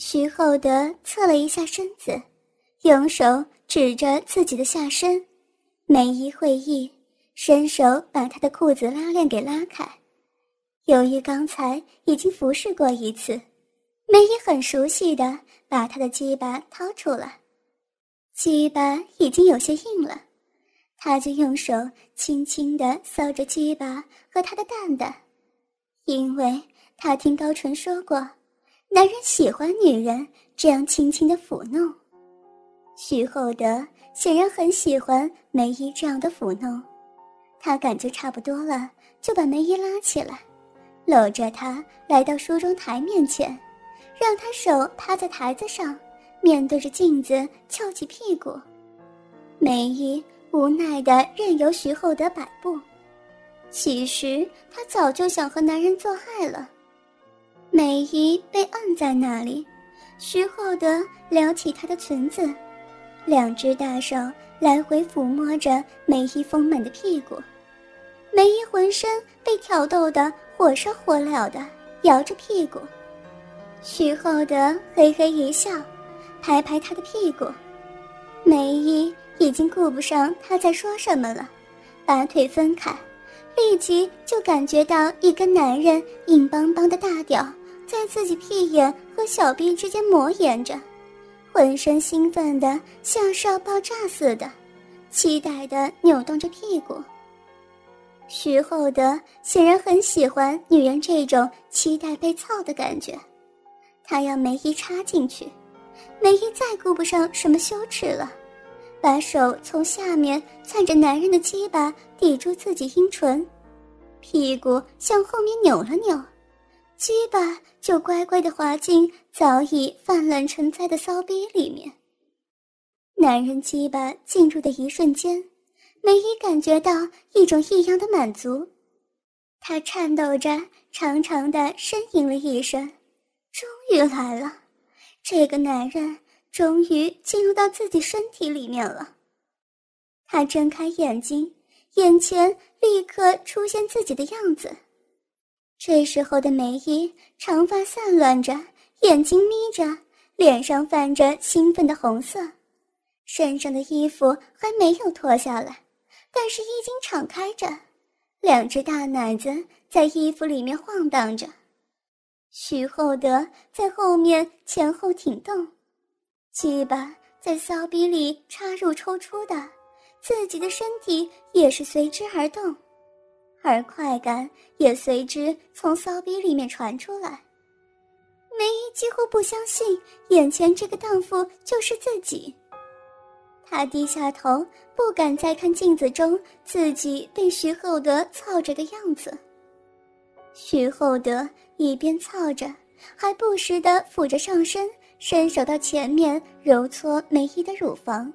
徐厚德侧了一下身子，用手指着自己的下身，梅姨会意，伸手把他的裤子拉链给拉开。由于刚才已经服侍过一次，梅姨很熟悉的把他的鸡巴掏出来，鸡巴已经有些硬了，他就用手轻轻的搔着鸡巴和他的蛋蛋，因为他听高淳说过。男人喜欢女人这样轻轻的抚弄，徐厚德显然很喜欢梅姨这样的抚弄，他感觉差不多了，就把梅姨拉起来，搂着她来到梳妆台面前，让她手趴在台子上，面对着镜子翘起屁股。梅姨无奈的任由徐厚德摆布，其实她早就想和男人做爱了。梅姨被按在那里，徐厚德撩起她的裙子，两只大手来回抚摸着梅姨丰满的屁股。梅姨浑身被挑逗得火烧火燎的，摇着屁股。徐厚德嘿嘿一笑，拍拍她的屁股。梅姨已经顾不上他在说什么了，把腿分开，立即就感觉到一根男人硬邦邦的大屌。在自己屁眼和小臂之间磨研着，浑身兴奋的像是要爆炸似的，期待的扭动着屁股。徐厚德显然很喜欢女人这种期待被操的感觉，他要梅姨插进去，梅姨再顾不上什么羞耻了，把手从下面攥着男人的鸡巴抵住自己阴唇，屁股向后面扭了扭。鸡巴就乖乖的滑进早已泛滥成灾的骚逼里面。男人鸡巴进入的一瞬间，梅姨感觉到一种异样的满足，她颤抖着长长的呻吟了一声，终于来了，这个男人终于进入到自己身体里面了。她睁开眼睛，眼前立刻出现自己的样子。这时候的梅姨长发散乱着，眼睛眯着，脸上泛着兴奋的红色，身上的衣服还没有脱下来，但是衣襟敞开着，两只大奶子在衣服里面晃荡着。徐厚德在后面前后挺动，鸡巴在骚逼里插入抽出的，自己的身体也是随之而动。而快感也随之从骚逼里面传出来。梅姨几乎不相信眼前这个荡妇就是自己。她低下头，不敢再看镜子中自己被徐厚德操着的样子。徐厚德一边操着，还不时地俯着上身，伸手到前面揉搓梅姨的乳房。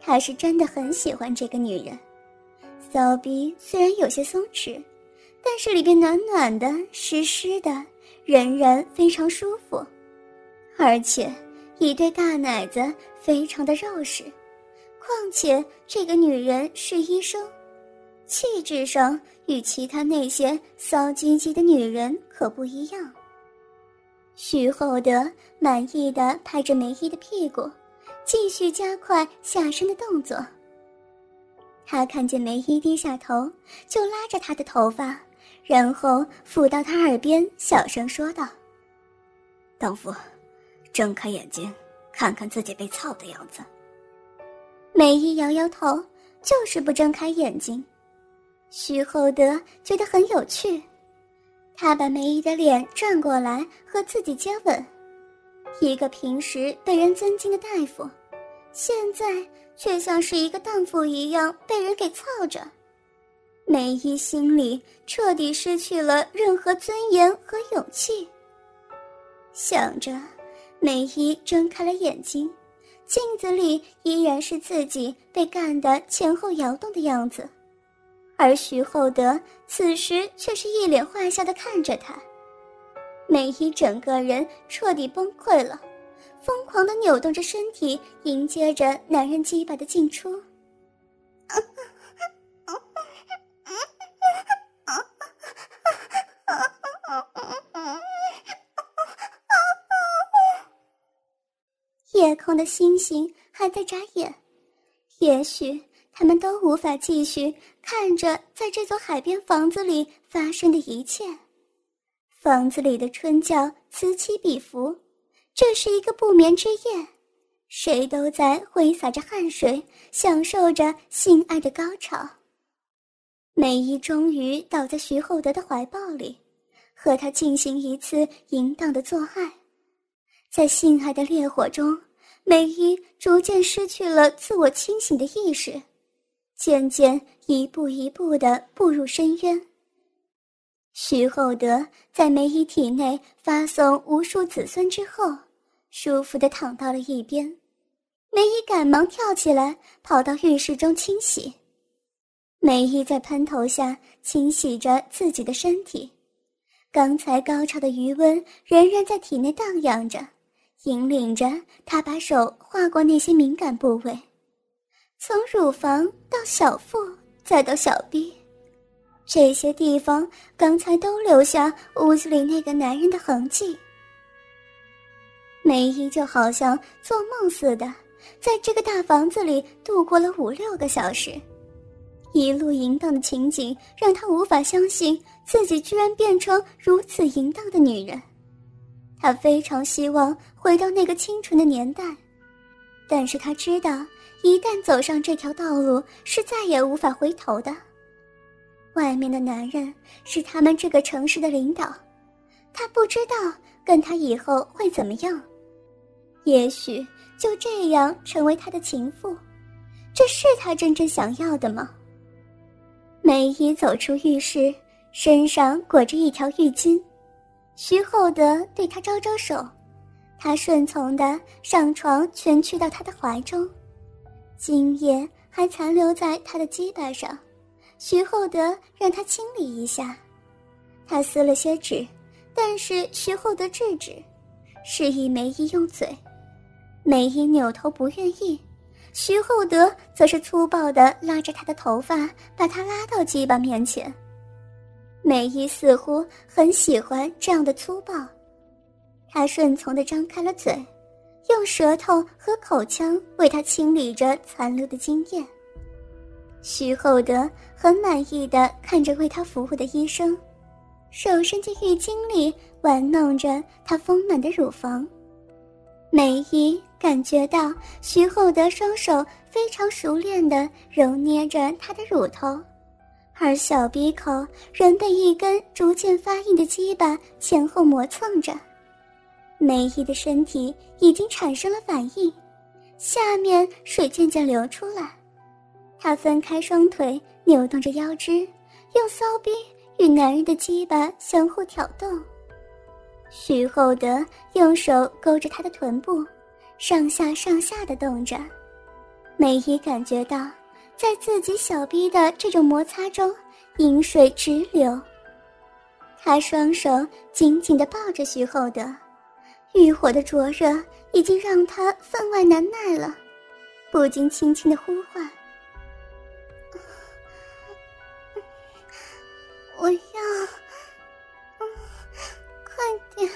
他是真的很喜欢这个女人。骚逼虽然有些松弛，但是里边暖暖的、湿湿的，仍然非常舒服。而且一对大奶子非常的肉实，况且这个女人是医生，气质上与其他那些骚唧唧的女人可不一样。徐厚德满意的拍着梅姨的屁股，继续加快下身的动作。他看见梅姨低下头，就拉着她的头发，然后抚到她耳边，小声说道：“荡妇，睁开眼睛，看看自己被操的样子。”梅姨摇摇头，就是不睁开眼睛。徐厚德觉得很有趣，他把梅姨的脸转过来和自己接吻。一个平时被人尊敬的大夫，现在。却像是一个荡妇一样被人给操着，梅姨心里彻底失去了任何尊严和勇气。想着，梅姨睁开了眼睛，镜子里依然是自己被干得前后摇动的样子，而徐厚德此时却是一脸坏笑的看着她。梅姨整个人彻底崩溃了。疯狂的扭动着身体，迎接着男人鸡巴的进出。夜空的星星还在眨眼，也许他们都无法继续看着在这座海边房子里发生的一切。房子里的春叫此起彼伏，这是一个不眠之夜，谁都在挥洒着汗水，享受着性爱的高潮。梅姨终于倒在徐厚德的怀抱里，和他进行一次淫荡的做爱。在性爱的烈火中，梅姨逐渐失去了自我清醒的意识，渐渐一步一步地步入深渊。徐厚德在梅姨体内发送无数子孙之后，舒服的躺到了一边。梅姨赶忙跳起来，跑到浴室中清洗。梅姨在喷头下清洗着自己的身体，刚才高潮的余温仍然在体内荡漾着，引领着她把手划过那些敏感部位，从乳房到小腹，再到小臂。这些地方刚才都留下屋子里那个男人的痕迹。梅姨就好像做梦似的，在这个大房子里度过了五六个小时，一路淫荡的情景让她无法相信自己居然变成如此淫荡的女人。她非常希望回到那个清纯的年代，但是她知道，一旦走上这条道路，是再也无法回头的。外面的男人是他们这个城市的领导，他不知道跟他以后会怎么样，也许就这样成为他的情妇，这是他真正想要的吗？梅姨走出浴室，身上裹着一条浴巾，徐厚德对他招招手，他顺从的上床蜷曲到他的怀中，精液还残留在他的鸡巴上。徐厚德让他清理一下，他撕了些纸，但是徐厚德制止，示意梅姨用嘴。梅姨扭头不愿意，徐厚德则是粗暴地拉着她的头发，把她拉到鸡巴面前。梅姨似乎很喜欢这样的粗暴，她顺从地张开了嘴，用舌头和口腔为他清理着残留的精液。徐厚德很满意的看着为他服务的医生，手伸进浴巾里玩弄着他丰满的乳房。梅姨感觉到徐厚德双手非常熟练的揉捏着她的乳头，而小鼻口仍被一根逐渐发硬的鸡巴前后磨蹭着。梅姨的身体已经产生了反应，下面水渐渐流出来。她分开双腿，扭动着腰肢，用骚逼与男人的鸡巴相互挑动。徐厚德用手勾着他的臀部，上下上下的动着。梅姨感觉到，在自己小逼的这种摩擦中，饮水直流。他双手紧紧地抱着徐厚德，欲火的灼热已经让他分外难耐了，不禁轻轻地呼唤。我要，嗯，快点，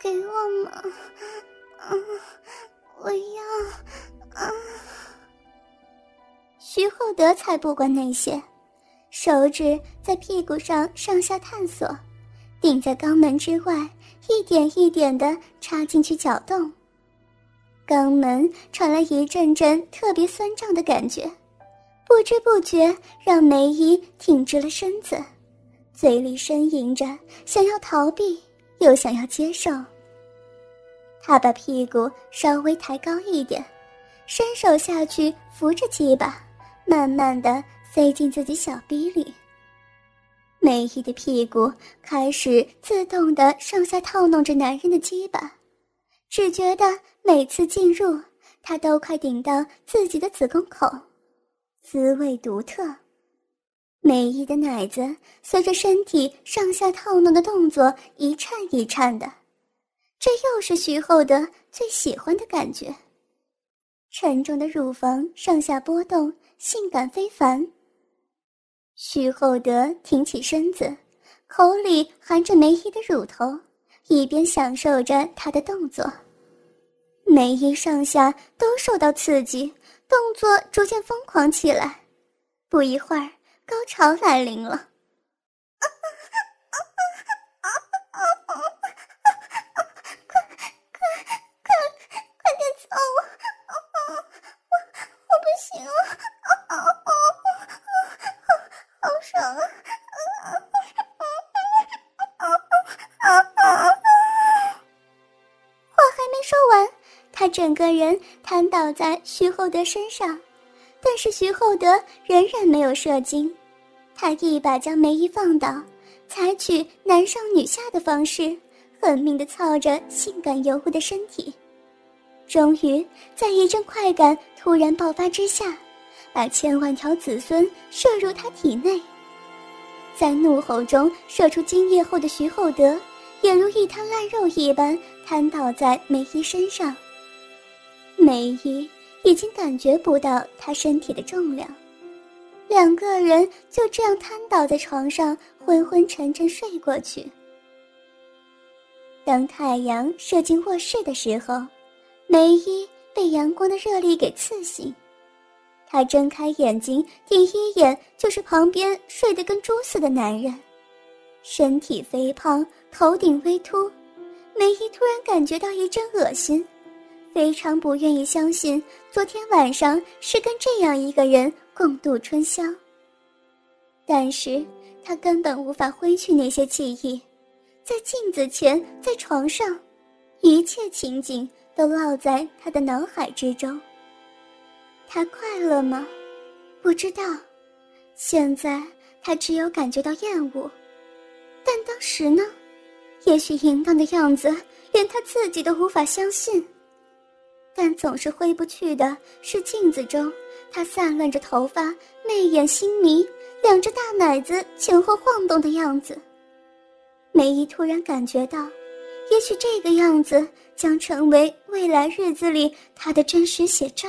给我嘛，嗯，我要，啊！徐厚德才不管那些，手指在屁股上上下探索，顶在肛门之外，一点一点的插进去搅动，肛门传来一阵阵特别酸胀的感觉，不知不觉让梅姨挺直了身子。嘴里呻吟着，想要逃避，又想要接受。他把屁股稍微抬高一点，伸手下去扶着鸡巴，慢慢的塞进自己小逼里。梅姨的屁股开始自动的上下套弄着男人的鸡巴，只觉得每次进入，他都快顶到自己的子宫口，滋味独特。梅姨的奶子随着身体上下套弄的动作一颤一颤的，这又是徐厚德最喜欢的感觉。沉重的乳房上下波动，性感非凡。徐厚德挺起身子，口里含着梅姨的乳头，一边享受着她的动作。梅姨上下都受到刺激，动作逐渐疯狂起来。不一会儿，高潮来临了。整个人瘫倒在徐厚德身上，但是徐厚德仍然没有射精。他一把将梅姨放倒，采取男上女下的方式，狠命地操着性感尤物的身体。终于在一阵快感突然爆发之下，把千万条子孙射入他体内。在怒吼中射出精液后的徐厚德，也如一滩烂肉一般瘫倒在梅姨身上。梅姨已经感觉不到他身体的重量，两个人就这样瘫倒在床上，昏昏沉沉睡过去。当太阳射进卧室的时候，梅姨被阳光的热力给刺醒，她睁开眼睛，第一眼就是旁边睡得跟猪似的男人，身体肥胖，头顶微秃。梅姨突然感觉到一阵恶心。非常不愿意相信，昨天晚上是跟这样一个人共度春宵。但是他根本无法挥去那些记忆，在镜子前，在床上，一切情景都烙在他的脑海之中。他快乐吗？不知道。现在他只有感觉到厌恶。但当时呢？也许淫荡的样子连他自己都无法相信。但总是挥不去的是镜子中她散乱着头发、媚眼星迷、两只大奶子前后晃动的样子。梅姨突然感觉到，也许这个样子将成为未来日子里她的真实写照。